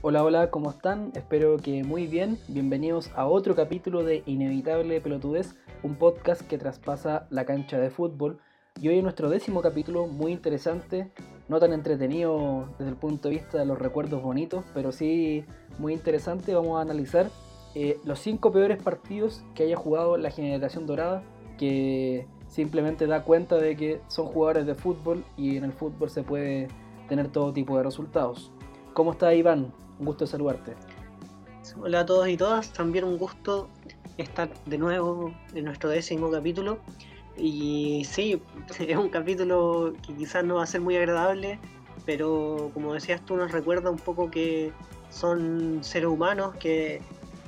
Hola, hola, ¿cómo están? Espero que muy bien. Bienvenidos a otro capítulo de Inevitable Pelotudez, un podcast que traspasa la cancha de fútbol. Y hoy es nuestro décimo capítulo, muy interesante, no tan entretenido desde el punto de vista de los recuerdos bonitos, pero sí muy interesante. Vamos a analizar eh, los cinco peores partidos que haya jugado la generación dorada, que simplemente da cuenta de que son jugadores de fútbol y en el fútbol se puede tener todo tipo de resultados. ¿Cómo está Iván? Un gusto saludarte. Hola a todos y todas, también un gusto estar de nuevo en nuestro décimo capítulo. Y sí, es un capítulo que quizás no va a ser muy agradable, pero como decías tú, nos recuerda un poco que son seres humanos, que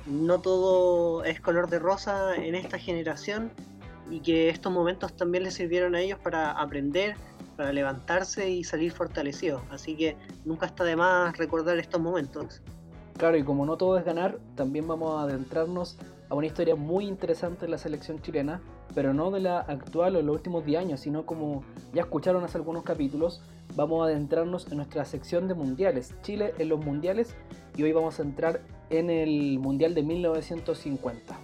no todo es color de rosa en esta generación y que estos momentos también les sirvieron a ellos para aprender, para levantarse y salir fortalecidos. Así que nunca está de más recordar estos momentos. Claro, y como no todo es ganar, también vamos a adentrarnos a una historia muy interesante de la selección chilena, pero no de la actual o los últimos 10 años, sino como ya escucharon hace algunos capítulos, vamos a adentrarnos en nuestra sección de mundiales, Chile en los mundiales, y hoy vamos a entrar en el Mundial de 1950.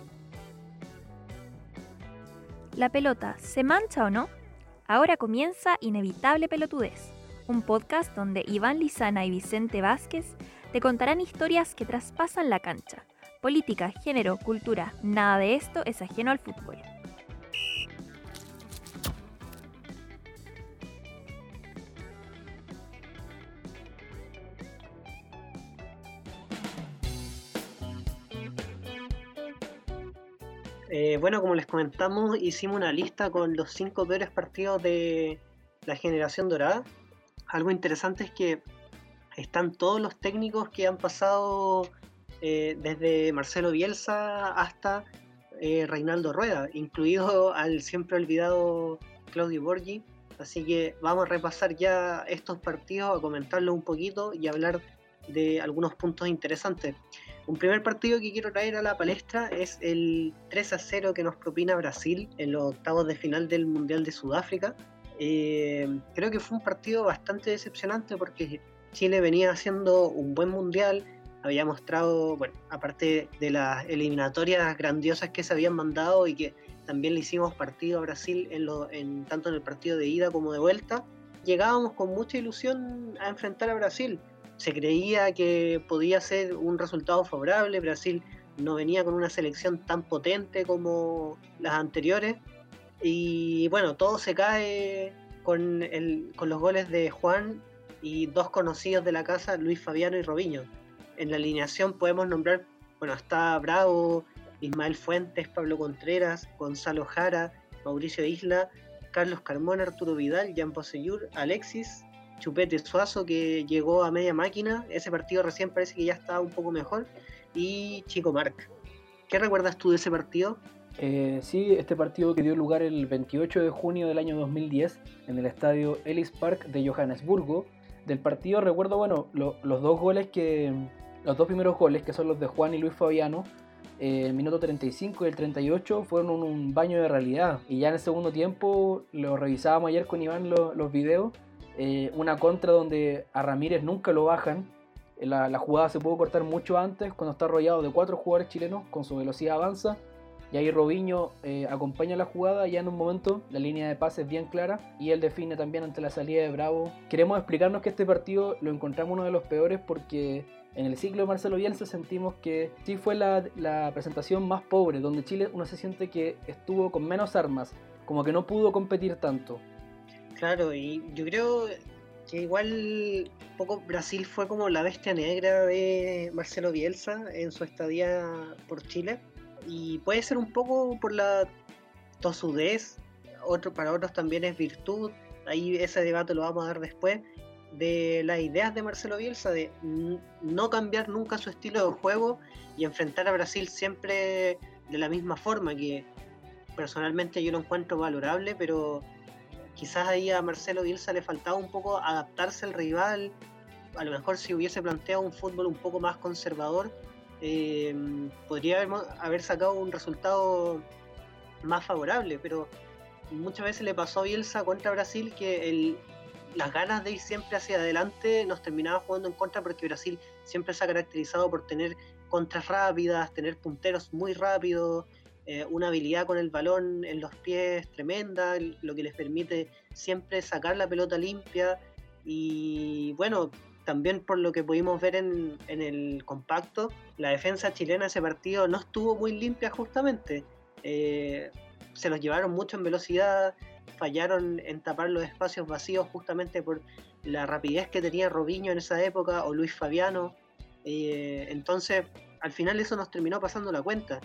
¿La pelota se mancha o no? Ahora comienza Inevitable Pelotudez, un podcast donde Iván Lizana y Vicente Vázquez te contarán historias que traspasan la cancha. Política, género, cultura, nada de esto es ajeno al fútbol. Eh, bueno, como les comentamos, hicimos una lista con los cinco peores partidos de la generación dorada. Algo interesante es que están todos los técnicos que han pasado eh, desde Marcelo Bielsa hasta eh, Reinaldo Rueda, incluido al siempre olvidado Claudio Borgi. Así que vamos a repasar ya estos partidos, a comentarlos un poquito y hablar de algunos puntos interesantes. Un primer partido que quiero traer a la palestra es el 3 a 0 que nos propina Brasil en los octavos de final del Mundial de Sudáfrica. Eh, creo que fue un partido bastante decepcionante porque Chile venía haciendo un buen mundial, había mostrado, bueno, aparte de las eliminatorias grandiosas que se habían mandado y que también le hicimos partido a Brasil en tanto en el partido de ida como de vuelta, llegábamos con mucha ilusión a enfrentar a Brasil se creía que podía ser un resultado favorable. Brasil no venía con una selección tan potente como las anteriores. Y bueno, todo se cae con, los goles de Juan y dos conocidos de la casa, Luis Fabiano y Robinho. En la alineación podemos nombrar, bueno, está Bravo, Ismael Fuentes, Pablo Contreras, Gonzalo Jara, Mauricio Isla, Carlos Carmona, Arturo Vidal, Jan Poseyur, Alexis, Chupete Suazo que llegó a media máquina, ese partido recién parece que ya está un poco mejor, y Chico Marc. ¿Qué recuerdas tú de ese partido? Eh, sí, este partido que dio lugar el 28 de junio del año 2010 en el estadio Ellis Park de Johannesburgo. Del partido recuerdo, bueno, los dos goles que. Los dos primeros goles, que son los de Juan y Luis Fabiano, eh, el minuto 35 y el 38 fueron un, baño de realidad. Y ya en el segundo tiempo, lo revisábamos ayer con Iván los videos, eh, una contra donde a Ramírez nunca lo bajan. Eh, la, jugada se pudo cortar mucho antes cuando está rodeado de cuatro jugadores chilenos con su velocidad avanza. Y ahí Robinho eh, acompaña la jugada ya en un momento la línea de pase es bien clara y él define también ante la salida de Bravo. Queremos explicarnos que este partido lo encontramos uno de los peores porque en el ciclo de Marcelo Bielsa sentimos que sí fue la, la presentación más pobre, donde Chile uno se siente que estuvo con menos armas, como que no pudo competir tanto. Claro, y yo creo que igual poco Brasil fue como la bestia negra de Marcelo Bielsa en su estadía por Chile. Y puede ser un poco por la tosudez, otro, para otros también es virtud. Ahí ese debate lo vamos a dar después. De las ideas de Marcelo Bielsa de no cambiar nunca su estilo de juego y enfrentar a Brasil siempre de la misma forma, que personalmente yo lo encuentro valorable, pero quizás ahí a Marcelo Bielsa le faltaba un poco adaptarse al rival. A lo mejor si hubiese planteado un fútbol un poco más conservador, eh, podría haber, sacado un resultado más favorable, pero muchas veces le pasó a Bielsa contra Brasil que el, las ganas de ir siempre hacia adelante nos terminaba jugando en contra porque Brasil siempre se ha caracterizado por tener contras rápidas, tener punteros muy rápidos, eh, una habilidad con el balón en los pies tremenda, lo que les permite siempre sacar la pelota limpia. Y bueno, también por lo que pudimos ver en, el compacto, la defensa chilena ese partido no estuvo muy limpia justamente. Eh, se los llevaron mucho en velocidad, fallaron en tapar los espacios vacíos justamente por la rapidez que tenía Robinho en esa época o Luis Fabiano. Eh, entonces, al final eso nos terminó pasando la cuenta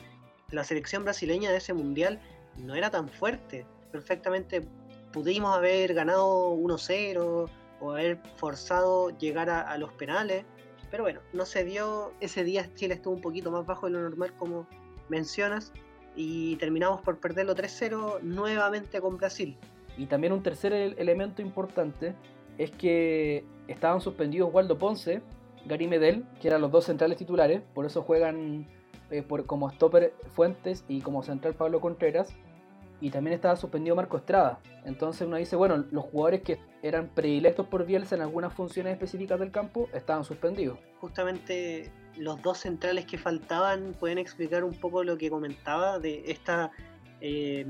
la selección brasileña de ese mundial no era tan fuerte. Perfectamente pudimos haber ganado 1-0 o haber forzado llegar a, los penales. Pero bueno, no se dio. Ese día Chile estuvo un poquito más bajo de lo normal, como mencionas. Y terminamos por perderlo 3-0 nuevamente con Brasil. Y también un tercer elemento importante es que estaban suspendidos Waldo Ponce, Gary Medel, que eran los dos centrales titulares, por eso juegan eh, como stopper Fuentes y como central Pablo Contreras. Y también estaba suspendido Marco Estrada. Entonces uno dice, bueno, los jugadores que eran predilectos por Bielsa en algunas funciones específicas del campo estaban suspendidos. Justamente los dos centrales que faltaban pueden explicar un poco lo que comentaba de esta... Eh,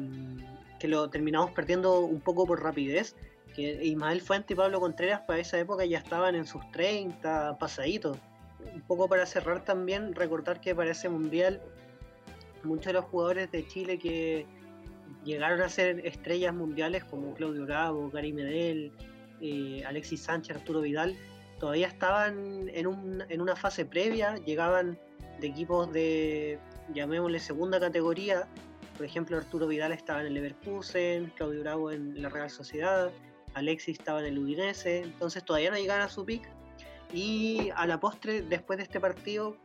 que lo terminamos perdiendo un poco por rapidez, que Ismael Fuente y Pablo Contreras para esa época ya estaban en sus 30 pasaditos un poco para cerrar también, recordar que para ese mundial muchos de los jugadores de Chile que llegaron a ser estrellas mundiales como Claudio Bravo, Gary Medel, eh, Alexis Sánchez, Arturo Vidal, todavía estaban en, un, en una fase previa, llegaban de equipos de, llamémosle, segunda categoría. Por ejemplo, Arturo Vidal estaba en el Leverkusen, Claudio Bravo en la Real Sociedad, Alexis estaba en el Udinese, entonces todavía no llegaban a su pick, y a la postre, después de este partido,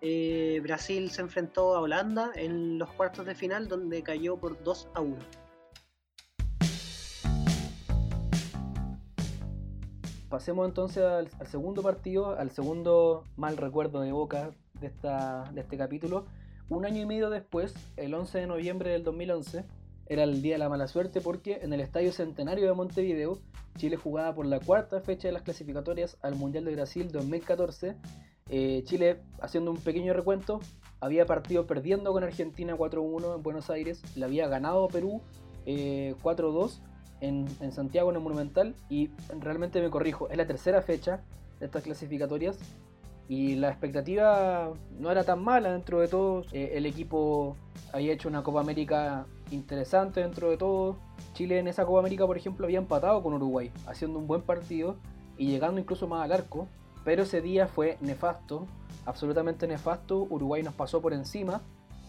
eh, Brasil se enfrentó a Holanda en los cuartos de final, donde cayó por 2 a 1. Pasemos entonces al, segundo partido, al segundo mal recuerdo de Boca de, esta, de este capítulo. Un año y medio después, el 11 de noviembre del 2011, era el día de la mala suerte porque en el Estadio Centenario de Montevideo, Chile jugaba por la cuarta fecha de las clasificatorias al Mundial de Brasil 2014. Eh, Chile, haciendo un pequeño recuento, había partido perdiendo con Argentina 4-1 en Buenos Aires, le había ganado Perú 4-2 eh, en, Santiago en el Monumental y realmente me corrijo, es la tercera fecha de estas clasificatorias y la expectativa no era tan mala dentro de todo. Eh, el equipo había hecho una Copa América interesante dentro de todo. Chile en esa Copa América, por ejemplo, había empatado con Uruguay, haciendo un buen partido y llegando incluso más al arco. Pero ese día fue nefasto, absolutamente nefasto. Uruguay nos pasó por encima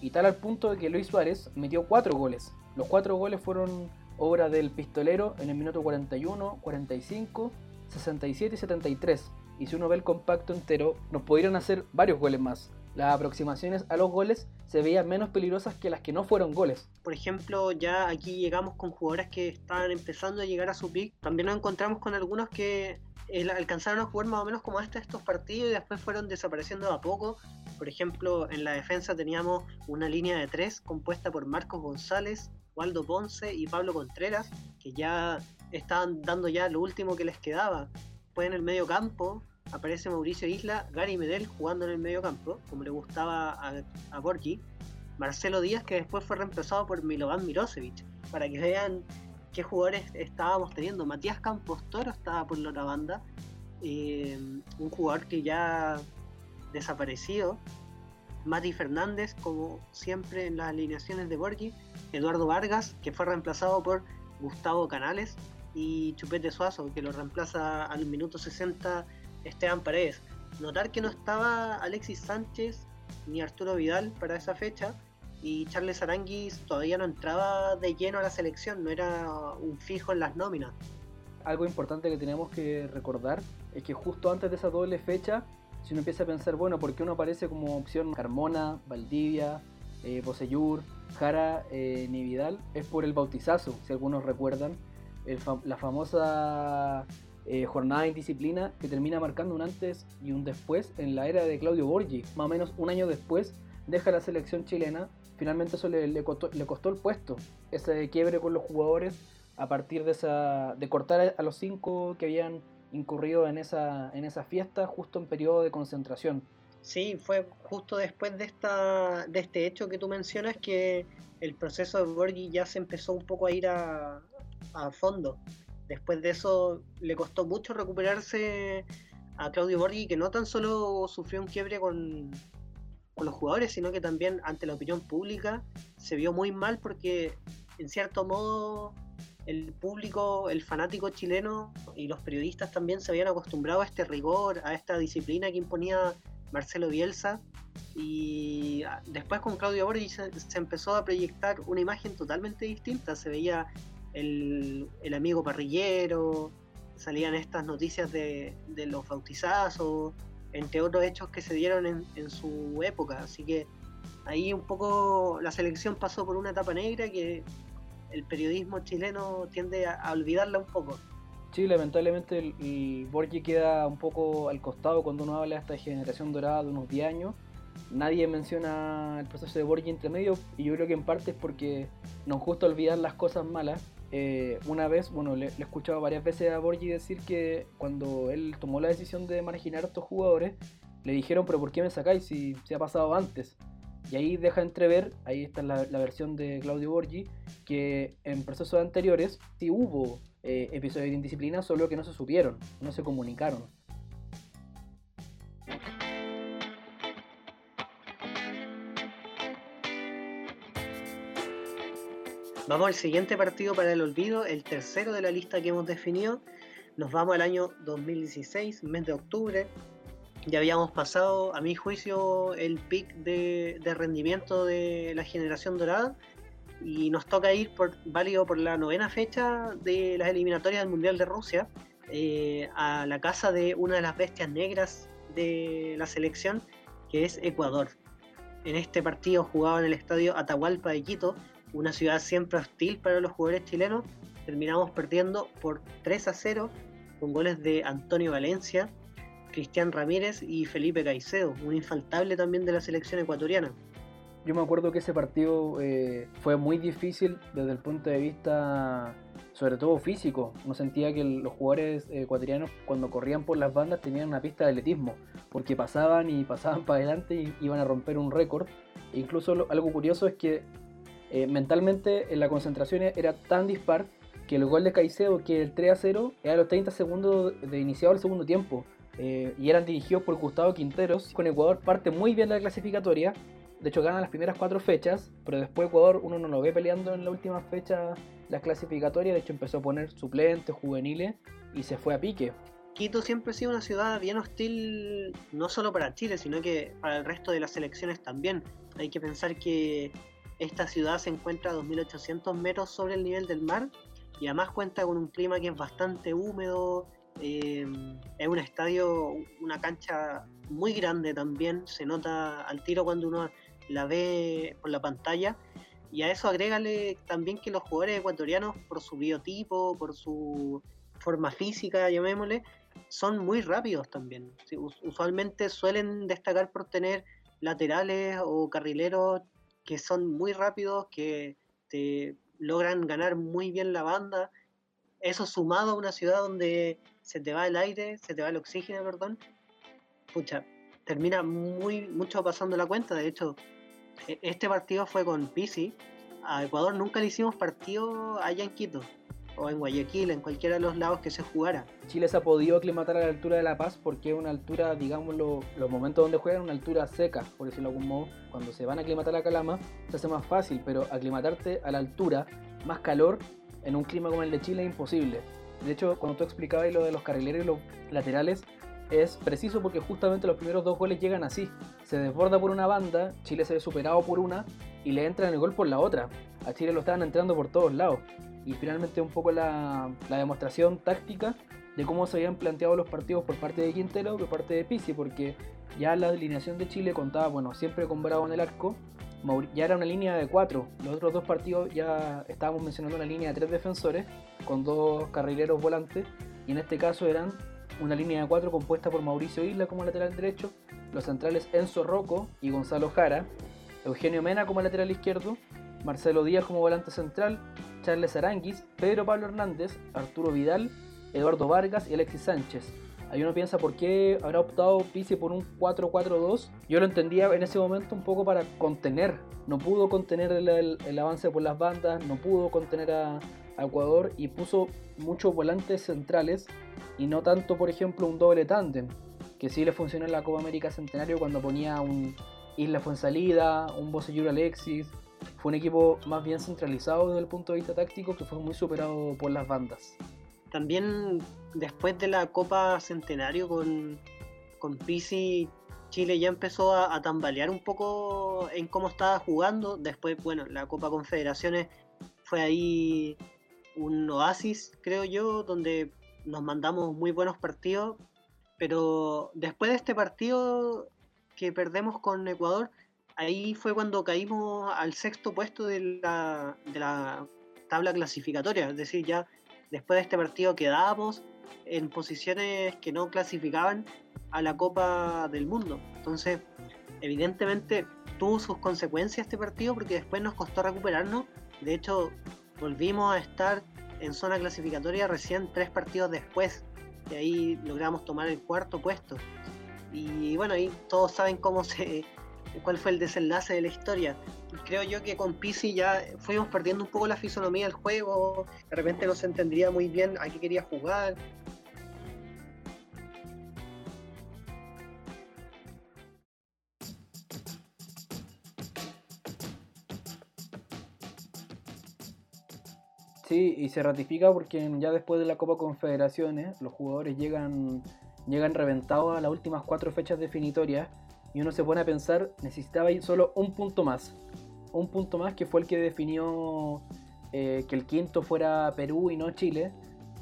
y tal al punto de que Luis Suárez metió cuatro goles. Los cuatro goles fueron obra del pistolero en el minuto 41, 45, 67 y 73. Y si uno ve el compacto entero, nos pudieron hacer varios goles más las aproximaciones a los goles se veían menos peligrosas que las que no fueron goles. Por ejemplo, ya aquí llegamos con jugadores que estaban empezando a llegar a su pick. También nos encontramos con algunos que alcanzaron a jugar más o menos como este estos partidos y después fueron desapareciendo a poco. Por ejemplo, en la defensa teníamos una línea de tres compuesta por Marcos González, Waldo Ponce y Pablo Contreras, que ya estaban dando ya lo último que les quedaba. Pues en el medio campo aparece Mauricio Isla, Gary Medel jugando en el medio campo, como le gustaba a, a Borgi, Marcelo Díaz, que después fue reemplazado por Milovan Mirosevic, para que vean qué jugadores estábamos teniendo. Matías Campos Toro estaba por la otra banda, eh, un jugador que ya desaparecido. Mati Fernández, como siempre en las alineaciones de Borgi, Eduardo Vargas, que fue reemplazado por Gustavo Canales, y Chupete Suazo, que lo reemplaza al minuto 60 Esteban Paredes. Notar que no estaba Alexis Sánchez ni Arturo Vidal para esa fecha y Charles Aranguis todavía no entraba de lleno a la selección, no era un fijo en las nóminas. Algo importante que tenemos que recordar es que justo antes de esa doble fecha, si uno empieza a pensar, bueno, ¿por qué uno aparece como opción Carmona, Valdivia, eh, Jara eh, ni Vidal? Es por el bautizazo, si algunos recuerdan, la famosa eh, jornada indisciplina que termina marcando un antes y un después en la era de Claudio Borgi. Más o menos un año después deja la selección chilena. Finalmente eso le, costó, el puesto. Ese quiebre con los jugadores a partir de esa de cortar a los cinco que habían incurrido en esa, en esa fiesta justo en periodo de concentración. Sí, fue justo después de, esta, de este hecho que tú mencionas que el proceso de Borghi ya se empezó un poco a ir a, a fondo. Después de eso le costó mucho recuperarse a Claudio Borghi, que no tan solo sufrió un quiebre con, los jugadores, sino que también ante la opinión pública se vio muy mal porque en cierto modo el público, el fanático chileno y los periodistas también se habían acostumbrado a este rigor, a esta disciplina que imponía Marcelo Bielsa. Y ah, después con Claudio Borghi se, empezó a proyectar una imagen totalmente distinta. Se veía el, amigo parrillero, salían estas noticias de, los bautizazos, entre otros hechos que se dieron en, su época. Así que ahí un poco la selección pasó por una etapa negra que el periodismo chileno tiende a, olvidarla un poco. Sí, lamentablemente el, Borgi queda un poco al costado cuando uno habla de esta generación dorada de unos 10 años. Nadie menciona el proceso de Borgi entre medio y yo creo que en parte es porque nos gusta olvidar las cosas malas. Eh, una vez, bueno, le, he escuchado varias veces a Borgi decir que cuando él tomó la decisión de marginar a estos jugadores, le dijeron, pero ¿por qué me sacáis si se ha pasado antes? Y ahí deja entrever, ahí está la, versión de Claudio Borgi, que en procesos anteriores sí hubo eh, episodios de indisciplina, solo que no se supieron, no se comunicaron. Vamos al siguiente partido para el olvido, el tercero de la lista que hemos definido. Nos vamos al año 2016, mes de octubre, ya habíamos pasado, a mi juicio, el pic de, rendimiento de la generación dorada y nos toca ir por, válido por la novena fecha de las eliminatorias del Mundial de Rusia eh, a la casa de una de las bestias negras de la selección, que es Ecuador. En este partido jugado en el estadio Atahualpa de Quito, una ciudad siempre hostil para los jugadores chilenos, terminamos perdiendo por 3 a 0 con goles de Antonio Valencia, Cristian Ramírez y Felipe Caicedo, un infaltable también de la selección ecuatoriana. Yo me acuerdo que ese partido eh, fue muy difícil desde el punto de vista, sobre todo físico. No sentía que los jugadores ecuatorianos cuando corrían por las bandas tenían una pista de atletismo, porque pasaban y pasaban para adelante y iban a romper un récord. E incluso algo curioso es que eh, mentalmente en la concentración era tan dispar que el gol de Caicedo, que el 3 a 0, era los 30 segundos de iniciado el segundo tiempo. Eh, y eran dirigidos por Gustavo Quinteros. Con Ecuador parte muy bien la clasificatoria. De hecho, ganan las primeras cuatro fechas, pero después Ecuador uno no lo ve peleando en la última fecha las clasificatorias. De hecho, empezó a poner suplentes, juveniles y se fue a pique. Quito siempre ha sido una ciudad bien hostil, no solo para Chile, sino que para el resto de las selecciones también. Hay que pensar que esta ciudad se encuentra a 2.800 metros sobre el nivel del mar y además cuenta con un clima que es bastante húmedo, Em, es un estadio, una cancha muy grande también, se nota al tiro cuando uno la ve por la pantalla. Y a eso agrégale también que los jugadores ecuatorianos, por su biotipo, por su forma física, llamémosle, son muy rápidos también. usualmente suelen destacar por tener laterales o carrileros que son muy rápidos, que te logran ganar muy bien la banda. Eso sumado a una ciudad donde se te va el aire, se te va el oxígeno, perdón, pucha, termina muy mucho pasando la cuenta. De hecho, e, este partido fue con Pisi. A Ecuador nunca le hicimos partido allá en Quito o en Guayaquil, en cualquiera de los lados que se jugara. Chile se ha podido aclimatar a la altura de La Paz porque es una altura, digamos, los momentos donde juegan, una altura seca, por decirlo de algún modo. Cuando se van a aclimatar a Calama, se hace más fácil, pero aclimatarte a la altura, más calor, en un clima como el de Chile es imposible. De hecho, cuando tú explicabas lo de los carrileros y los laterales, es preciso porque justamente los primeros dos goles llegan así. Se desborda por una banda, Chile se ve superado por una y le entra en el gol por la otra. A Chile lo estaban entrando por todos lados. Y finalmente un poco la, demostración táctica de cómo se habían planteado los partidos por parte de Quintero por parte de Pizzi, porque ya la alineación de Chile contaba, bueno, siempre con Bravo en el arco, ya era una línea de cuatro. Los otros dos partidos ya estábamos mencionando una línea de tres defensores con dos carrileros volantes. Y en este caso eran una línea de cuatro compuesta por Mauricio Isla como lateral derecho, los centrales Enzo Rocco y Gonzalo Jara, Eugenio Mena como lateral izquierdo, Marcelo Díaz como volante central, Charles Aranguis, Pedro Pablo Hernández, Arturo Vidal, Eduardo Vargas y Alexis Sánchez. Ahí uno piensa por qué habrá optado Pizzi por un 4-4-2. Yo lo entendía en ese momento un poco para contener. No pudo contener el, avance por las bandas, no pudo contener a, Ecuador y puso muchos volantes centrales y no tanto, por ejemplo, un doble tándem, que sí le funcionó en la Copa América Centenario cuando ponía un Isla Fuensalida, un Bocellur Alexis. Fue un equipo más bien centralizado desde el punto de vista táctico que fue muy superado por las bandas. También después de la Copa Centenario con, con Pisi, Chile ya empezó a, tambalear un poco en cómo estaba jugando. Después, bueno, la Copa Confederaciones fue ahí un oasis, creo yo, donde nos mandamos muy buenos partidos. Pero después de este partido que perdemos con Ecuador, ahí fue cuando caímos al sexto puesto de la, de la tabla clasificatoria. Es decir, ya después de este partido quedábamos en posiciones que no clasificaban a la Copa del Mundo. Entonces, evidentemente tuvo sus consecuencias este partido porque después nos costó recuperarnos. De hecho, volvimos a estar en zona clasificatoria recién tres partidos después. Y ahí logramos tomar el cuarto puesto. Y bueno, ahí todos saben cómo se, cuál fue el desenlace de la historia. Creo yo que con PC ya fuimos perdiendo un poco la fisonomía del juego, de repente no se entendía muy bien a qué quería jugar. Sí, y se ratifica porque ya después de la Copa Confederaciones los jugadores llegan, llegan reventados a las últimas cuatro fechas definitorias y uno se pone a pensar, necesitaba ir solo un punto más. Un punto más que fue el que definió eh, que el quinto fuera Perú y no Chile.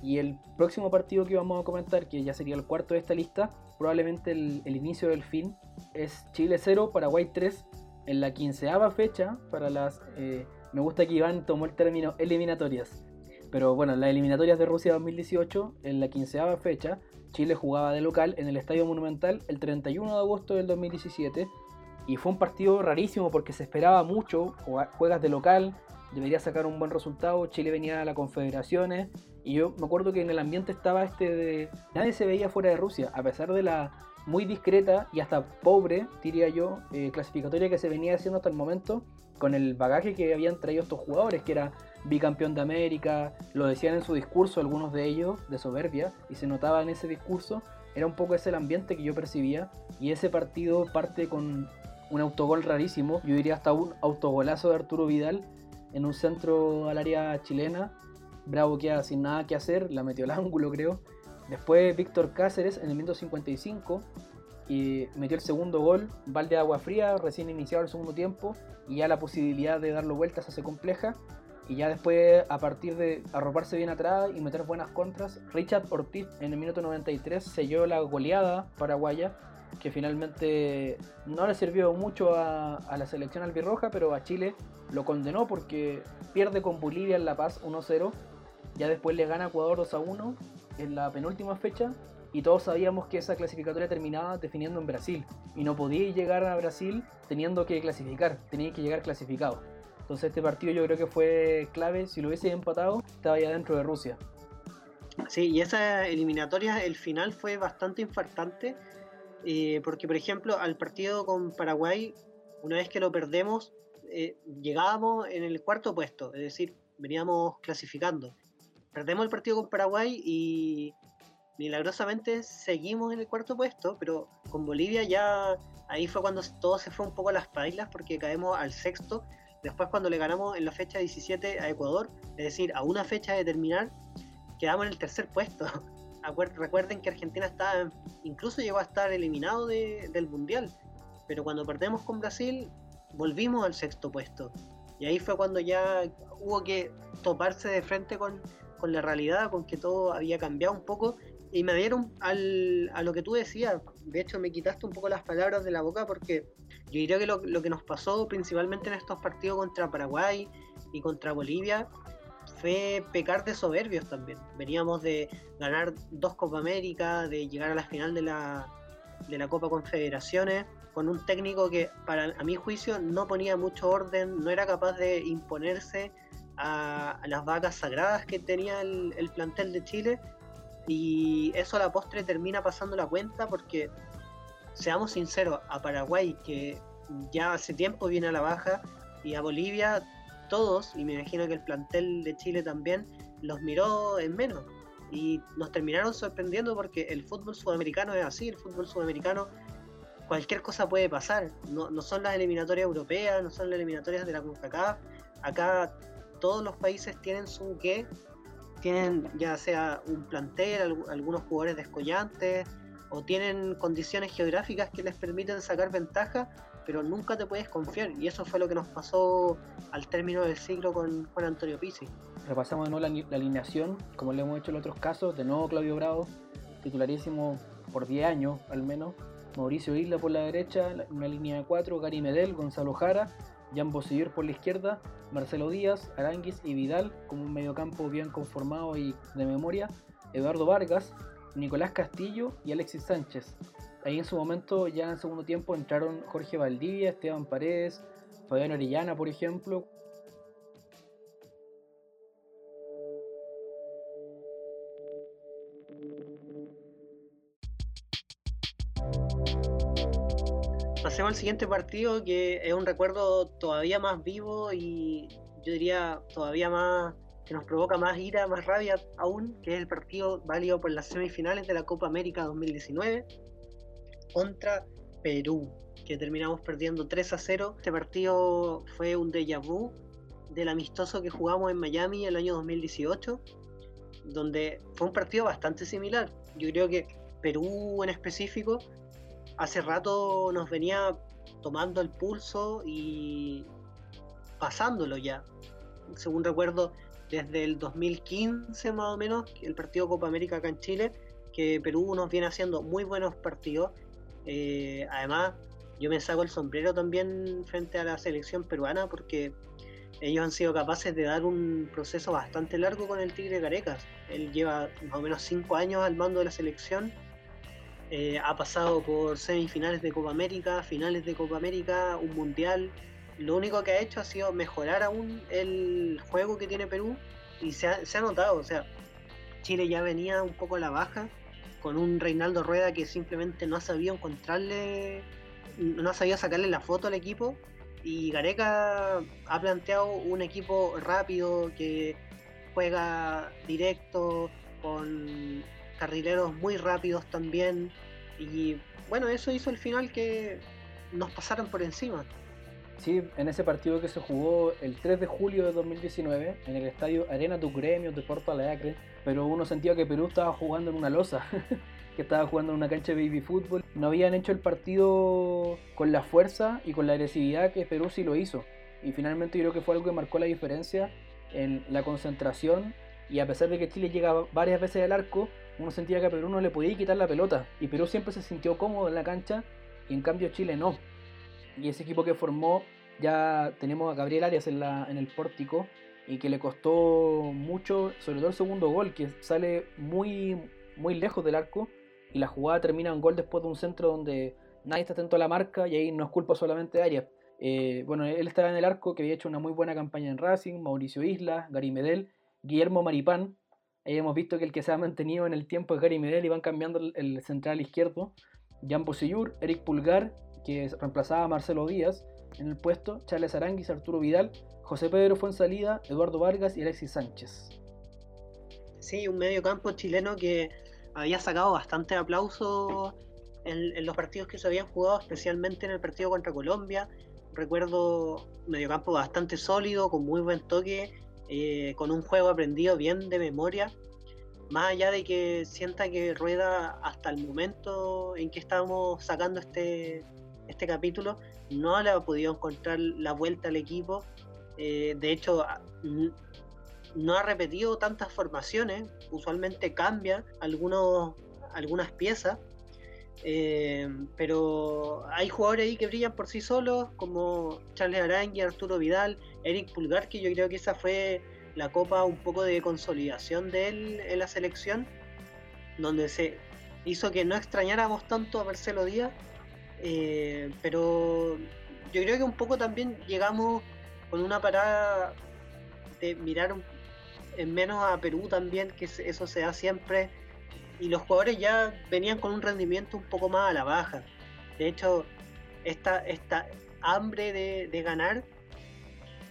Y el próximo partido que vamos a comentar, que ya sería el cuarto de esta lista, probablemente el, inicio del fin, es Chile 0, Paraguay 3, en la quinceava fecha para las... Eh, me gusta que Iván tomó el término eliminatorias. Pero bueno, las eliminatorias de Rusia 2018, en la quinceava fecha, Chile jugaba de local en el Estadio Monumental el 31 de agosto del 2017 y fue un partido rarísimo porque se esperaba mucho, juegas de local, debería sacar un buen resultado, Chile venía a las confederaciones. Y yo me acuerdo que en el ambiente estaba este de... Nadie se veía fuera de Rusia, a pesar de la muy discreta y hasta pobre, diría yo, eh, clasificatoria que se venía haciendo hasta el momento, con el bagaje que habían traído estos jugadores, que era bicampeón de América, lo decían en su discurso algunos de ellos, de soberbia, y se notaba en ese discurso, era un poco ese el ambiente que yo percibía, y ese partido parte con un autogol rarísimo, yo diría hasta un autogolazo de Arturo Vidal en un centro al área chilena, Bravo queda sin nada que hacer, la metió al ángulo creo, después Víctor Cáceres en el minuto 55 y metió el segundo gol, balde de agua fría, recién iniciado el segundo tiempo, y ya la posibilidad de darlo vueltas se hace compleja. Y ya después, a partir de arroparse bien atrás y meter buenas contras, Richard Ortiz en el minuto 93 selló la goleada paraguaya, que finalmente no le sirvió mucho a, la selección albirroja, pero a Chile lo condenó porque pierde con Bolivia en La Paz 1-0. Ya después le gana Ecuador 2-1 en la penúltima fecha y todos sabíamos que esa clasificatoria terminaba definiendo en Brasil y no podía llegar a Brasil teniendo que clasificar, tenía que llegar clasificado. Entonces este partido yo creo que fue clave, si lo hubiese empatado, estaba ya dentro de Rusia. Sí, y esa eliminatoria, el final fue bastante infartante, eh, porque por ejemplo al partido con Paraguay, una vez que lo perdemos, eh, llegábamos en el cuarto puesto, es decir, veníamos clasificando. Perdemos el partido con Paraguay y milagrosamente seguimos en el cuarto puesto, pero con Bolivia ya ahí fue cuando todo se fue un poco a las pailas porque caemos al sexto. Después cuando le ganamos en la fecha 17 a Ecuador, es decir, a una fecha de terminar, quedamos en el tercer puesto. Recuerden que Argentina estaba, incluso llegó a estar eliminado del Mundial, pero cuando perdemos con Brasil, volvimos al sexto puesto. Y ahí fue cuando ya hubo que toparse de frente con, con la realidad, con que todo había cambiado un poco y me dieron al, a lo que tú decías. De hecho, me quitaste un poco las palabras de la boca porque yo diría que lo, que nos pasó principalmente en estos partidos contra Paraguay y contra Bolivia fue pecar de soberbios también. Veníamos de ganar dos Copa América, de llegar a la final de la, de la Copa Confederaciones con un técnico que para a mi juicio no ponía mucho orden, no era capaz de imponerse a, las vacas sagradas que tenía el, el, plantel de Chile y eso a la postre termina pasando la cuenta porque seamos sinceros, a Paraguay que ya hace tiempo viene a la baja y a Bolivia todos, y me imagino que el plantel de Chile también, los miró en menos. Y nos terminaron sorprendiendo porque el fútbol sudamericano es así, el fútbol sudamericano cualquier cosa puede pasar, no, no son las eliminatorias europeas, no son las eliminatorias de la CONCACAF, acá todos los países tienen su qué, tienen ya sea un plantel, algunos jugadores descollantes, o tienen condiciones geográficas que les permiten sacar ventaja, pero nunca te puedes confiar. Y eso fue lo que nos pasó al término del ciclo con Juan Antonio Pizzi. Repasamos de nuevo la, alineación, como le hemos hecho en otros casos, de nuevo Claudio Bravo, titularísimo por 10 años al menos. Mauricio Isla por la derecha, una línea de 4, Gary Medel, Gonzalo Jara, Jan Bosillur por la izquierda, Marcelo Díaz, Aranguis y Vidal como un mediocampo bien conformado y de memoria, Eduardo Vargas, Nicolás Castillo y Alexis Sánchez. Ahí en su momento, ya en el segundo tiempo, entraron Jorge Valdivia, Esteban Paredes, Fabián Orellana, por ejemplo. Pasemos al siguiente partido, que es un recuerdo todavía más vivo y yo diría todavía más que nos provoca más ira, más rabia aún, que es el partido válido por las semifinales de la Copa América 2019 contra Perú, que terminamos perdiendo 3 a 0. Este partido fue un déjà vu del amistoso que jugamos en Miami el año 2018, donde fue un partido bastante similar. Yo creo que Perú en específico hace rato nos venía tomando el pulso y pasándolo ya. Según recuerdo, desde el 2015 más o menos, el partido Copa América acá en Chile, que Perú nos viene haciendo muy buenos partidos. Eh, además, yo me saco el sombrero también frente a la selección peruana porque ellos han sido capaces de dar un proceso bastante largo con el Tigre Carecas. Él lleva más o menos cinco años al mando de la selección. Eh, ha pasado por semifinales de Copa América, finales de Copa América, un mundial, lo único que ha hecho ha sido mejorar aún el juego que tiene Perú y se ha, notado, o sea, Chile ya venía un poco a la baja con un Reinaldo Rueda que simplemente no ha sabido encontrarle, no ha sabido sacarle la foto al equipo y Gareca ha planteado un equipo rápido que juega directo con carrileros muy rápidos también y bueno, eso hizo el final que nos pasaron por encima. Sí, en ese partido que se jugó el 3 de julio de 2019 en el estadio Arena Tu Gremio de Porto Alegre, pero uno sentía que Perú estaba jugando en una losa, que estaba jugando en una cancha de baby fútbol. No habían hecho el partido con la fuerza y con la agresividad que Perú sí lo hizo. Y finalmente yo creo que fue algo que marcó la diferencia en la concentración y a pesar de que Chile llegaba varias veces al arco, uno sentía que a Perú no le podía quitar la pelota y Perú siempre se sintió cómodo en la cancha y en cambio Chile no. Y ese equipo que formó, ya tenemos a Gabriel Arias en, la, en el pórtico y que le costó mucho, sobre todo el segundo gol, que sale muy, muy lejos del arco y la jugada termina en gol después de un centro donde nadie está atento a la marca y ahí no es culpa solamente de Arias. Eh, bueno, él estaba en el arco, que había hecho una muy buena campaña en Racing, Mauricio Isla, Gary Medel, Guillermo Maripán. Ahí hemos visto que el que se ha mantenido en el tiempo es Gary Medel y van cambiando el, central izquierdo. Jan Bosellur, Eric Pulgar que reemplazaba a Marcelo Díaz en el puesto, Charles Aranguis, Arturo Vidal, José Pedro Fuensalida, Eduardo Vargas y Alexis Sánchez. Sí, un medio campo chileno que había sacado bastante aplauso en, los partidos que se habían jugado, especialmente en el partido contra Colombia. Recuerdo medio campo bastante sólido, con muy buen toque, eh, con un juego aprendido bien de memoria más allá de que sienta que Rueda hasta el momento en que estamos sacando este, este capítulo no le ha podido encontrar la vuelta al equipo. Eh, de hecho, no ha repetido tantas formaciones, usualmente cambia algunos, algunas piezas, eh, pero hay jugadores ahí que brillan por sí solos, como Charles Arangui, Arturo Vidal, Eric Pulgar, que yo creo que esa fue la copa un poco de consolidación de él en la selección, donde se hizo que no extrañáramos tanto a Marcelo Díaz Eh, pero yo creo que un poco también llegamos con una parada de mirar en menos a Perú también, que eso se da siempre. Y los jugadores ya venían con un rendimiento un poco más a la baja. De hecho, esta, esta hambre de, de ganar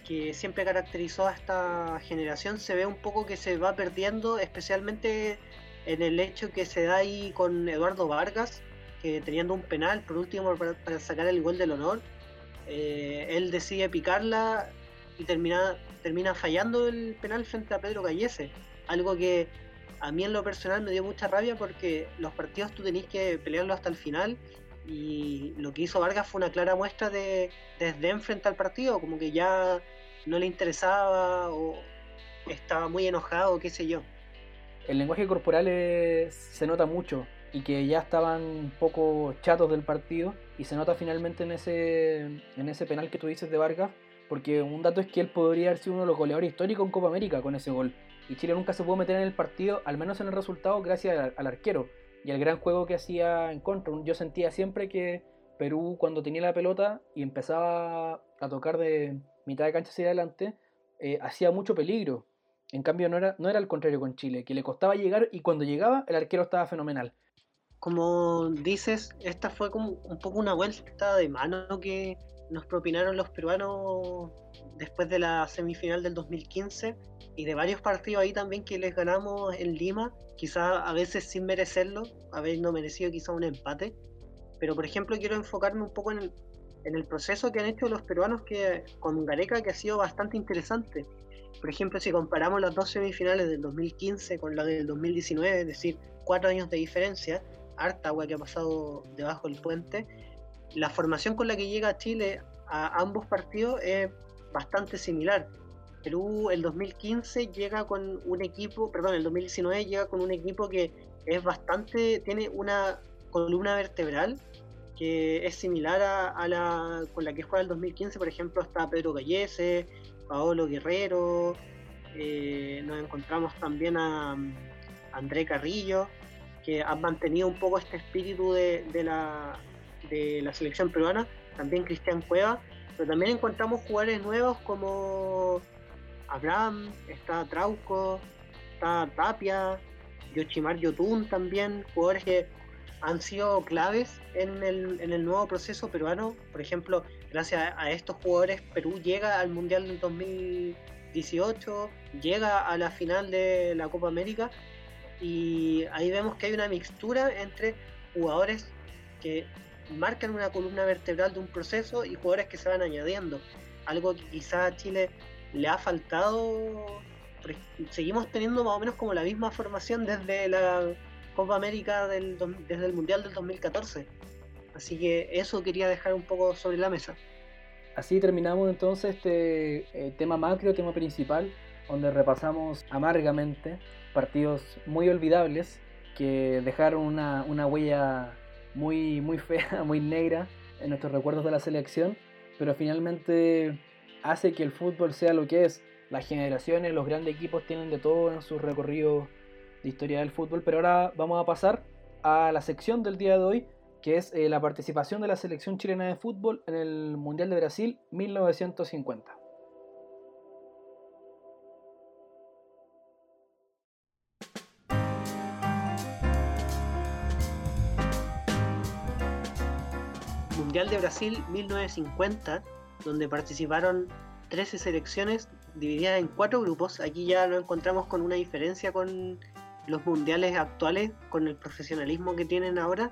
que siempre caracterizó a esta generación se ve un poco que se va perdiendo, especialmente en el hecho que se da ahí con Eduardo Vargas, teniendo un penal, por último, para, sacar el gol del honor, eh, él decide picarla y termina, termina fallando el penal frente a Pedro Gallese. Algo que a mí en lo personal me dio mucha rabia porque los partidos tú tenés que pelearlo hasta el final y lo que hizo Vargas fue una clara muestra de desdén frente al partido, como que ya no le interesaba o estaba muy enojado, qué sé yo. El lenguaje corporal se nota mucho y que ya estaban un poco chatos del partido y se nota finalmente en ese, en ese penal que tú dices de Vargas, porque un dato es que él podría haber sido uno de los goleadores históricos en Copa América con ese gol. Y Chile nunca se pudo meter en el partido, al menos en el resultado, gracias al, arquero y al gran juego que hacía en contra. Yo sentía siempre que Perú, cuando tenía la pelota y empezaba a tocar de mitad de cancha hacia adelante, eh, hacía mucho peligro. En cambio, no era, no era al contrario con Chile, que le costaba llegar y cuando llegaba, el arquero estaba fenomenal como dices, esta fue como un poco una vuelta de mano que nos propinaron los peruanos después de la semifinal del 2015 y de varios partidos ahí también que les ganamos en Lima, quizá a veces sin merecerlo, habiendo merecido quizá un empate. Pero por ejemplo quiero enfocarme un poco en el, en el proceso que han hecho los peruanos que, con Gareca que ha sido bastante interesante. Por ejemplo, si comparamos las dos semifinales del 2015 con la del 2019, es decir, cuatro años de diferencia, harta agua que ha pasado debajo del puente, la formación con la que llega Chile a ambos partidos es bastante similar. Perú el 2015 llega con un equipo, perdón, el 2019 llega con un equipo que es bastante, tiene una columna vertebral que es similar a, la con la que juega el 2015, por ejemplo, está Pedro Gallese, Paolo Guerrero, eh, nos encontramos también a André Carrillo, que han mantenido un poco este espíritu de, la, de la selección peruana, también Cristian Cueva, pero también encontramos jugadores nuevos como Abraham, está Trauco, está Tapia, Yoshimar Yotun también, jugadores que han sido claves en el, en el nuevo proceso peruano. Por ejemplo, gracias a estos jugadores, Perú llega al Mundial del 2018, llega a la final de la Copa América y ahí vemos que hay una mixtura entre jugadores que marcan una columna vertebral de un proceso y jugadores que se van añadiendo. Algo que quizá a Chile le ha faltado. Seguimos teniendo más o menos como la misma formación desde la Copa América del, desde el Mundial del 2014. Así que eso quería dejar un poco sobre la mesa. Así terminamos entonces este eh, tema macro, tema principal, donde repasamos amargamente partidos muy olvidables que dejaron una, una huella muy, muy fea, muy negra en nuestros recuerdos de la selección, pero finalmente hace que el fútbol sea lo que es. Las generaciones, los grandes equipos tienen de todo en su recorrido de historia del fútbol, pero ahora vamos a pasar a la sección del día de hoy, que es eh, la participación de la selección chilena de fútbol en el Mundial de Brasil 1950. Mundial de Brasil 1950, donde participaron 13 selecciones divididas en cuatro grupos. Aquí ya lo encontramos con una diferencia con los mundiales actuales, con el profesionalismo que tienen ahora.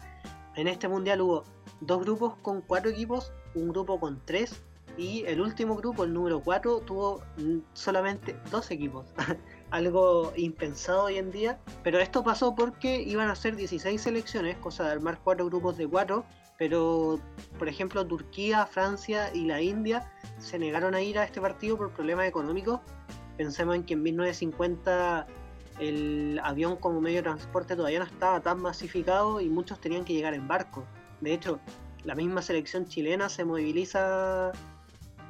En este mundial hubo dos grupos con cuatro equipos, un grupo con tres y el último grupo, el número 4, tuvo solamente dos equipos. Algo impensado hoy en día. Pero esto pasó porque iban a ser 16 selecciones, cosa de armar cuatro grupos de cuatro pero por ejemplo Turquía, Francia y la India se negaron a ir a este partido por problemas económicos. Pensemos en que en 1950 el avión como medio de transporte todavía no estaba tan masificado y muchos tenían que llegar en barco. De hecho, la misma selección chilena se moviliza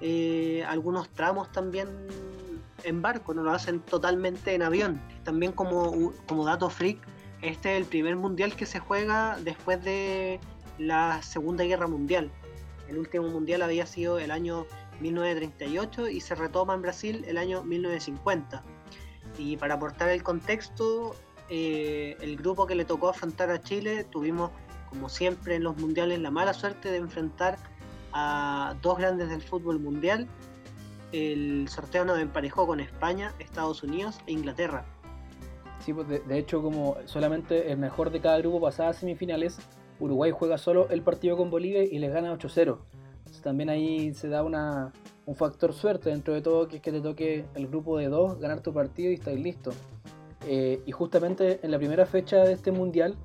eh, algunos tramos también en barco, no lo hacen totalmente en avión. También como, como dato freak, este es el primer mundial que se juega después de la Segunda Guerra Mundial. El último mundial había sido el año 1938 y se retoma en Brasil el año 1950. Y para aportar el contexto, eh, el grupo que le tocó afrontar a Chile tuvimos, como siempre en los mundiales, la mala suerte de enfrentar a dos grandes del fútbol mundial. El sorteo nos emparejó con España, Estados Unidos e Inglaterra. Sí, pues de, hecho, como solamente el mejor de cada grupo pasaba a semifinales, Uruguay juega solo el partido con Bolivia y les gana 8-0. También ahí se da una, un factor suerte dentro de todo, que es que te toque el grupo de dos, ganar tu partido y estáis listo. Eh, y justamente en la primera fecha de este mundial,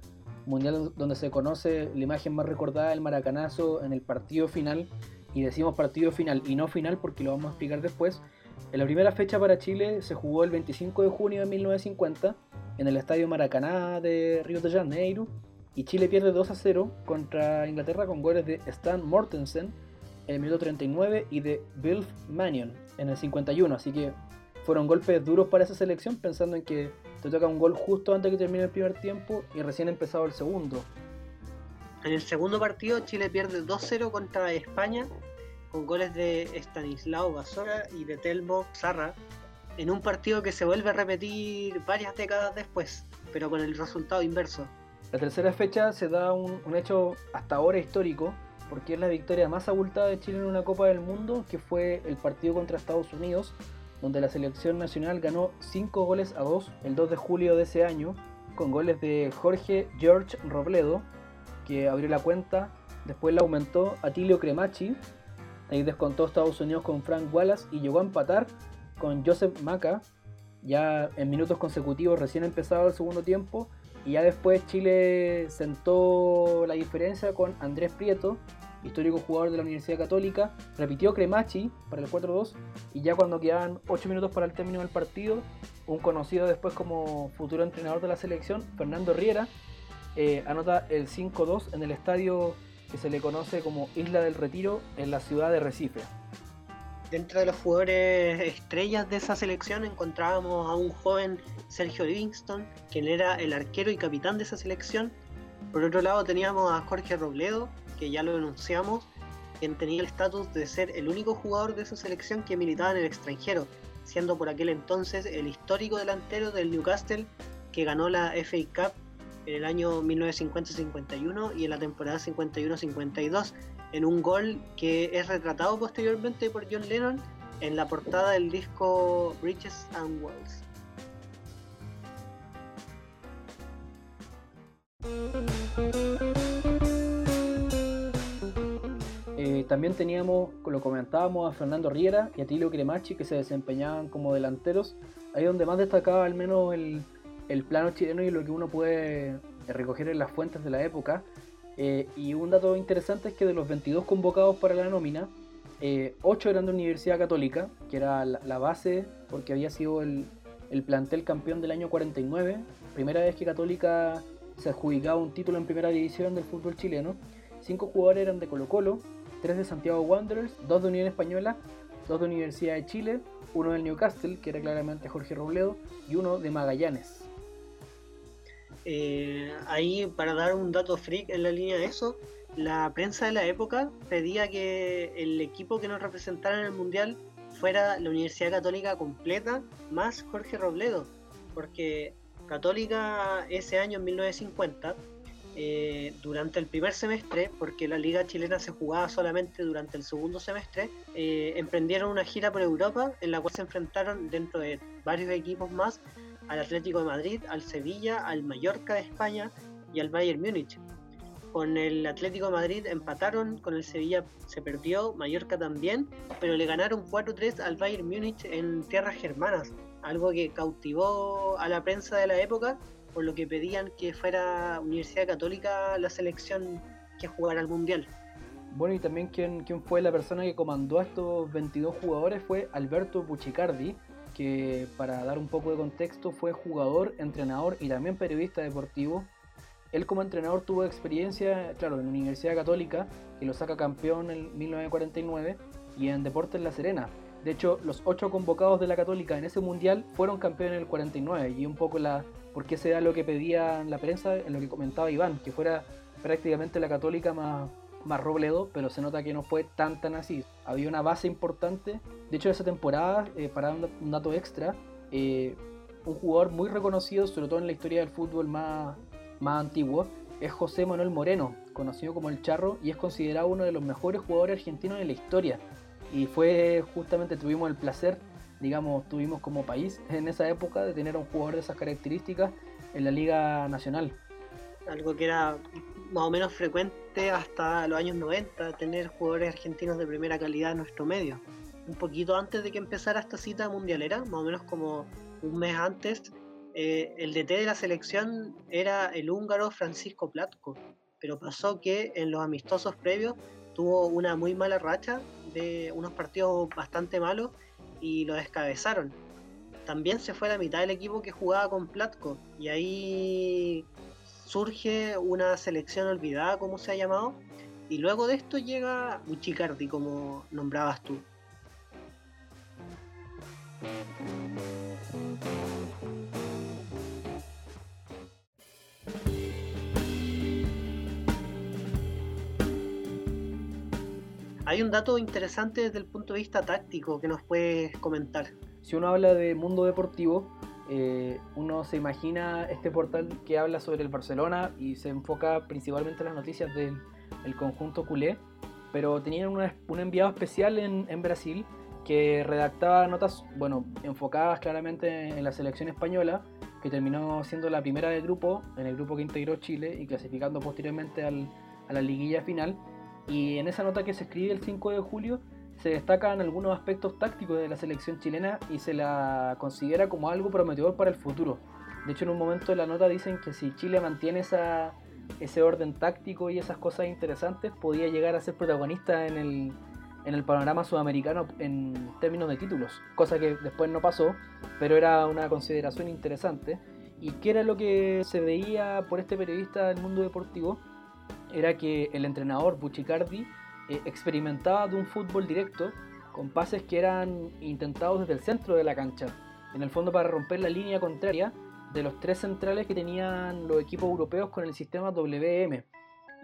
mundial donde se conoce la imagen más recordada del maracanazo en el partido final, y decimos partido final y no final porque lo vamos a explicar después, en la primera fecha para Chile se jugó el 25 de junio de 1950 en el Estadio Maracaná de Río de Janeiro y Chile pierde 2 a 0 contra Inglaterra con goles de Stan Mortensen en el minuto 39 y de Bill Mannion en el 51, así que fueron golpes duros para esa selección pensando en que te toca un gol justo antes de que termine el primer tiempo y recién empezado el segundo. En el segundo partido Chile pierde 2-0 contra España con goles de Stanislao Basora y de Telmo Zarra en un partido que se vuelve a repetir varias décadas después, pero con el resultado inverso. La tercera fecha se da un, hecho hasta ahora histórico, porque es la victoria más abultada de Chile en una Copa del Mundo, que fue el partido contra Estados Unidos, donde la selección nacional ganó 5 goles a 2 el 2 de julio de ese año, con goles de Jorge George Robledo, que abrió la cuenta, después la aumentó Atilio Cremachi, ahí descontó Estados Unidos con Frank Wallace y llegó a empatar con Joseph Maca, ya en minutos consecutivos recién empezado el segundo tiempo, y ya después Chile sentó la diferencia con Andrés Prieto, histórico jugador de la Universidad Católica, repitió Cremachi para el 4-2, y ya cuando quedaban 8 minutos para el término del partido, un conocido después como futuro entrenador de la selección, Fernando Riera, eh, anota el 5-2 en el estadio que se le conoce como Isla del Retiro en la ciudad de Recife. Dentro de los jugadores estrellas de esa selección encontrábamos a un joven Sergio Livingston, quien era el arquero y capitán de esa selección. Por otro lado teníamos a Jorge Robledo, que ya lo denunciamos, quien tenía el estatus de ser el único jugador de esa selección que militaba en el extranjero, siendo por aquel entonces el histórico delantero del Newcastle que ganó la FA Cup en el año 1950-51 y en la temporada 51-52 en un gol que es retratado posteriormente por John Lennon en la portada del disco Bridges and Walls. Eh, también teníamos, lo comentábamos, a Fernando Riera y a Tilio Cremachi que se desempeñaban como delanteros. Ahí donde más destacaba al menos el, el plano chileno y lo que uno puede recoger en las fuentes de la época eh, y un dato interesante es que de los 22 convocados para la nómina, 8 eh, eran de Universidad Católica, que era la, base porque había sido el, plantel campeón del año 49, primera vez que Católica se adjudicaba un título en primera división del fútbol chileno. 5 jugadores eran de Colo Colo, 3 de Santiago Wanderers, 2 de Unión Española, 2 de Universidad de Chile, uno del Newcastle, que era claramente Jorge Robledo, y uno de Magallanes. Eh, ahí, para dar un dato freak en la línea de eso, la prensa de la época pedía que el equipo que nos representara en el Mundial fuera la Universidad Católica completa más Jorge Robledo, porque Católica ese año, en 1950, eh, durante el primer semestre, porque la liga chilena se jugaba solamente durante el segundo semestre, eh, emprendieron una gira por Europa en la cual se enfrentaron dentro de varios equipos más al Atlético de Madrid, al Sevilla, al Mallorca de España y al Bayern Múnich. Con el Atlético de Madrid empataron, con el Sevilla se perdió, Mallorca también, pero le ganaron 4-3 al Bayern Múnich en tierras germanas, algo que cautivó a la prensa de la época, por lo que pedían que fuera Universidad Católica la selección que jugara al Mundial. Bueno, y también quien, fue la persona que comandó a estos 22 jugadores fue Alberto Buccicardi, que para dar un poco de contexto fue jugador, entrenador y también periodista deportivo. Él como entrenador tuvo experiencia, claro, en Universidad Católica, que lo saca campeón en 1949, y en Deportes La Serena. De hecho, los ocho convocados de la Católica en ese mundial fueron campeones en el 49, y un poco la por qué se da lo que pedía la prensa, en lo que comentaba Iván, que fuera prácticamente la católica más, más Robledo, pero se nota que no fue tan tan así. Había una base importante. De hecho, esa temporada, eh, para un dato extra, eh, un jugador muy reconocido, sobre todo en la historia del fútbol más, más antiguo, es José Manuel Moreno, conocido como el Charro, y es considerado uno de los mejores jugadores argentinos de la historia. Y fue justamente, tuvimos el placer, digamos, tuvimos como país en esa época de tener a un jugador de esas características en la Liga Nacional. Algo que era más o menos frecuente hasta los años 90, tener jugadores argentinos de primera calidad en nuestro medio. Un poquito antes de que empezara esta cita mundialera, más o menos como un mes antes, eh, el DT de la selección era el húngaro Francisco Platko, pero pasó que en los amistosos previos tuvo una muy mala racha de unos partidos bastante malos y lo descabezaron. También se fue la mitad del equipo que jugaba con Platko y ahí surge una selección olvidada, como se ha llamado, y luego de esto llega Uchicardi, como nombrabas tú. Hay un dato interesante desde el punto de vista táctico que nos puedes comentar. Si uno habla de mundo deportivo, eh, uno se imagina este portal que habla sobre el Barcelona y se enfoca principalmente en las noticias del, conjunto culé, pero tenían un enviado especial en, Brasil que redactaba notas, bueno, enfocadas claramente en la selección española, que terminó siendo la primera del grupo, en el grupo que integró Chile y clasificando posteriormente a la liguilla final. Y en esa nota que se escribe el 5 de julio se destacan algunos aspectos tácticos de la selección chilena y se la considera como algo prometedor para el futuro. De hecho, en un momento de la nota dicen que si Chile mantiene esa, ese orden táctico y esas cosas interesantes, podía llegar a ser protagonista en el, en el panorama sudamericano en términos de títulos, cosa que después no pasó, pero era una consideración interesante. ¿Y qué era lo que se veía por este periodista del mundo deportivo? era que el entrenador Buchicardi experimentaba de un fútbol directo con pases que eran intentados desde el centro de la cancha, en el fondo para romper la línea contraria de los tres centrales que tenían los equipos europeos con el sistema WM.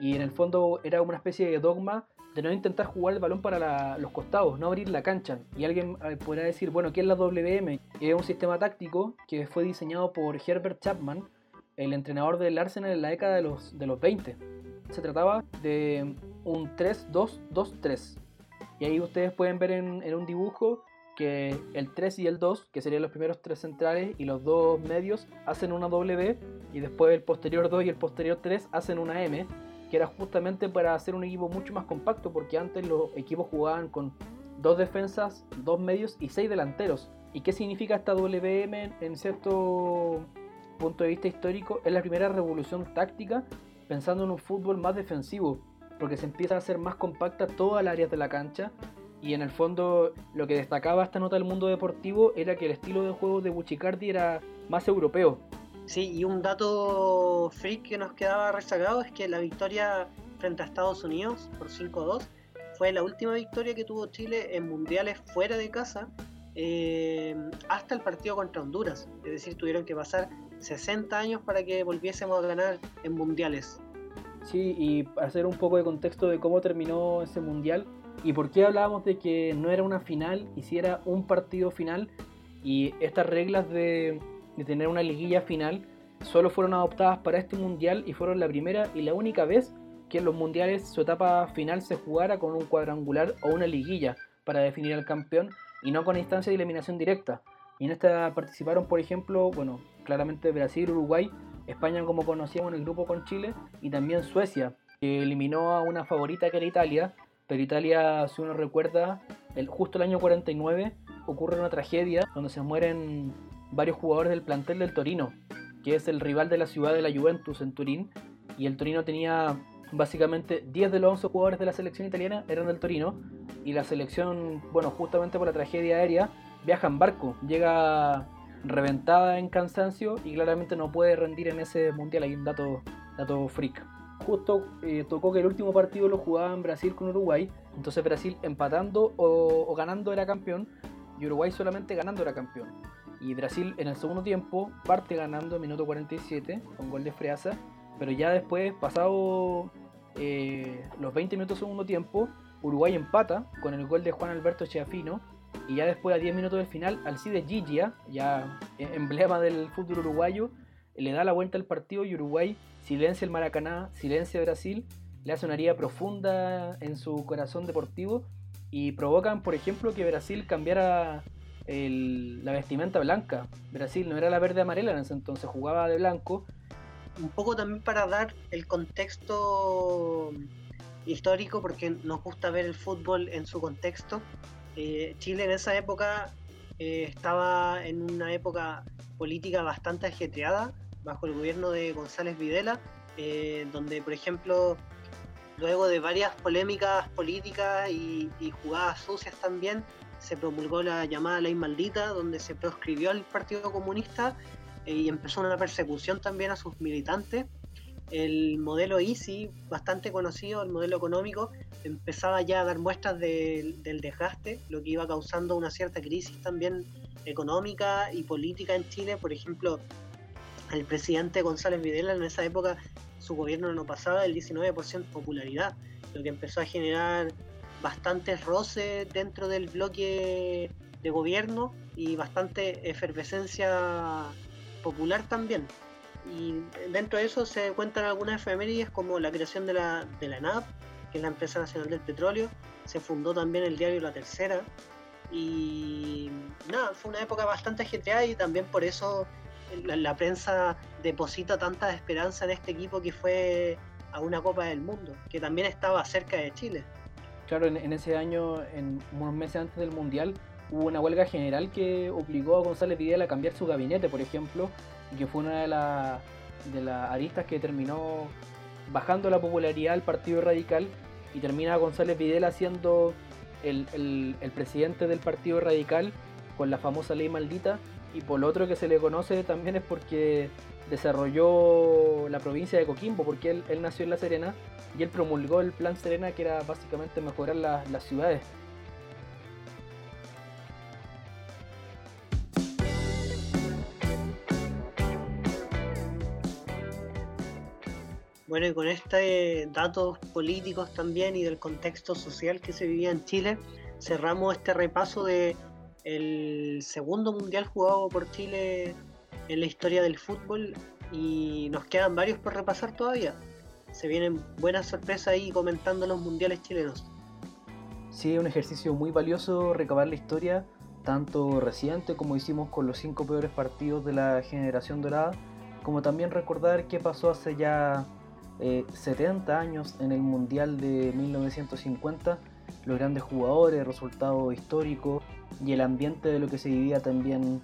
Y en el fondo era una especie de dogma de no intentar jugar el balón para los costados, no abrir la cancha. Y alguien eh, podrá decir, bueno, ¿qué es la WM? Es un sistema táctico que fue diseñado por Herbert Chapman, el entrenador del Arsenal en la década de los, de los 20 se trataba de un 3-2-2-3. Y ahí ustedes pueden ver en, un dibujo que el 3 y el 2, que serían los primeros tres centrales, y los dos medios hacen una W, y después el posterior 2 y el posterior 3 hacen una M, que era justamente para hacer un equipo mucho más compacto, porque antes los equipos jugaban con dos defensas, dos medios y seis delanteros. ¿Y qué significa esta WM en cierto punto de vista histórico? Es la primera revolución táctica pensando en un fútbol más defensivo, porque se empieza a hacer más compacta todas las áreas de la cancha. Y en el fondo, lo que destacaba esta nota del mundo deportivo era que el estilo de juego de Buchicardi era más europeo. Sí, y un dato freak que nos quedaba rezagado es que la victoria frente a Estados Unidos por 5-2 fue la última victoria que tuvo Chile en mundiales fuera de casa eh, hasta el partido contra Honduras. Es decir, tuvieron que pasar 60 años para que volviésemos a ganar en mundiales. Sí, y hacer un poco de contexto de cómo terminó ese mundial y por qué hablábamos de que no era una final y si era un partido final y estas reglas de, de tener una liguilla final solo fueron adoptadas para este mundial y fueron la primera y la única vez que en los mundiales su etapa final se jugara con un cuadrangular o una liguilla para definir al campeón y no con instancia de eliminación directa. Y en esta participaron, por ejemplo, bueno, claramente Brasil, Uruguay, España como conocíamos en el grupo con Chile y también Suecia, que eliminó a una favorita que era Italia, pero Italia, si uno recuerda, el, justo el año 49 ocurre una tragedia donde se mueren varios jugadores del plantel del Torino, que es el rival de la ciudad de la Juventus en Turín, y el Torino tenía básicamente 10 de los 11 jugadores de la selección italiana eran del Torino, y la selección, bueno, justamente por la tragedia aérea, viaja en barco, llega reventada en cansancio y claramente no puede rendir en ese mundial. Hay un dato, dato freak. Justo eh, tocó que el último partido lo jugaba en Brasil con Uruguay, entonces Brasil empatando o, ganando era campeón y Uruguay solamente ganando era campeón. Y Brasil en el segundo tiempo parte ganando minuto 47 con gol de Freasa, pero ya después, pasado eh, los 20 minutos segundo tiempo, Uruguay empata con el gol de Juan Alberto Cheafino y ya después a 10 minutos del final, Alcide Gigia, ya emblema del fútbol uruguayo, le da la vuelta al partido y Uruguay silencia el Maracaná, silencia Brasil, le hace una herida profunda en su corazón deportivo y provocan, por ejemplo, que Brasil cambiara la vestimenta blanca. Brasil no era la verde amarela en ese entonces, jugaba de blanco. Un poco también para dar el contexto histórico, porque nos gusta ver el fútbol en su contexto. Eh, Chile en esa época eh, estaba en una época política bastante ajetreada, bajo el gobierno de González Videla, eh, donde, por ejemplo, luego de varias polémicas políticas y, jugadas sucias también, se promulgó la llamada ley maldita, donde se proscribió al Partido Comunista y empezó una persecución también a sus militantes. El modelo Easy, bastante conocido, el modelo económico, empezaba ya a dar muestras del desgaste, lo que iba causando una cierta crisis también económica y política en Chile. Por ejemplo, el presidente González Videla en esa época su gobierno no pasaba del 19% de popularidad, lo que empezó a generar bastantes roces dentro del bloque de gobierno y bastante efervescencia popular también. Y dentro de eso se cuentan algunas efemérides como la creación de la, de la NAP, que es la Empresa Nacional del Petróleo, se fundó también el diario La Tercera, y nada, fue una época bastante ajetreada y también por eso la, prensa deposita tanta esperanza en este equipo que fue a una Copa del Mundo, que también estaba cerca de Chile. Claro, en, ese año, en unos meses antes del Mundial, hubo una huelga general que obligó a González Vidal a cambiar su gabinete, por ejemplo, y que fue una de, de las aristas que terminó bajando la popularidad del Partido Radical y termina González Videla siendo el, el, presidente del Partido Radical con la famosa ley maldita y por lo otro que se le conoce también es porque desarrolló la provincia de Coquimbo, porque él, nació en La Serena y él promulgó el Plan Serena que era básicamente mejorar las ciudades. Bueno, y con este datos políticos también y del contexto social que se vivía en Chile, cerramos este repaso de el segundo mundial jugado por Chile en la historia del fútbol y nos quedan varios por repasar todavía. Se vienen buenas sorpresas ahí comentando los mundiales chilenos. Sí, es un ejercicio muy valioso recabar la historia, tanto reciente como hicimos con los cinco peores partidos de la generación dorada, como también recordar qué pasó hace ya 70 eh, años en el Mundial de 1950, los grandes jugadores, resultados históricos, y el ambiente de lo que se vivía también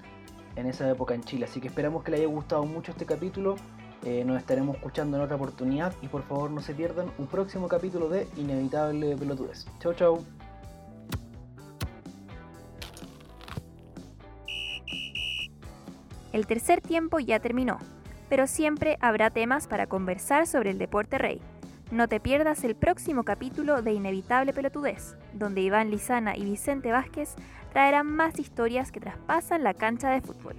en esa época en Chile. Así que esperamos que les haya gustado mucho este capítulo. Eh, nos estaremos escuchando en otra oportunidad y por favor no se pierdan un próximo capítulo de Inevitable Pelotudes. Chau chau. El tercer tiempo ya terminó, pero siempre habrá temas para conversar sobre el deporte rey. No te pierdas el próximo capítulo de Inevitable Pelotudez, donde Iván Lizana y Vicente Vázquez traerán más historias que traspasan la cancha de fútbol.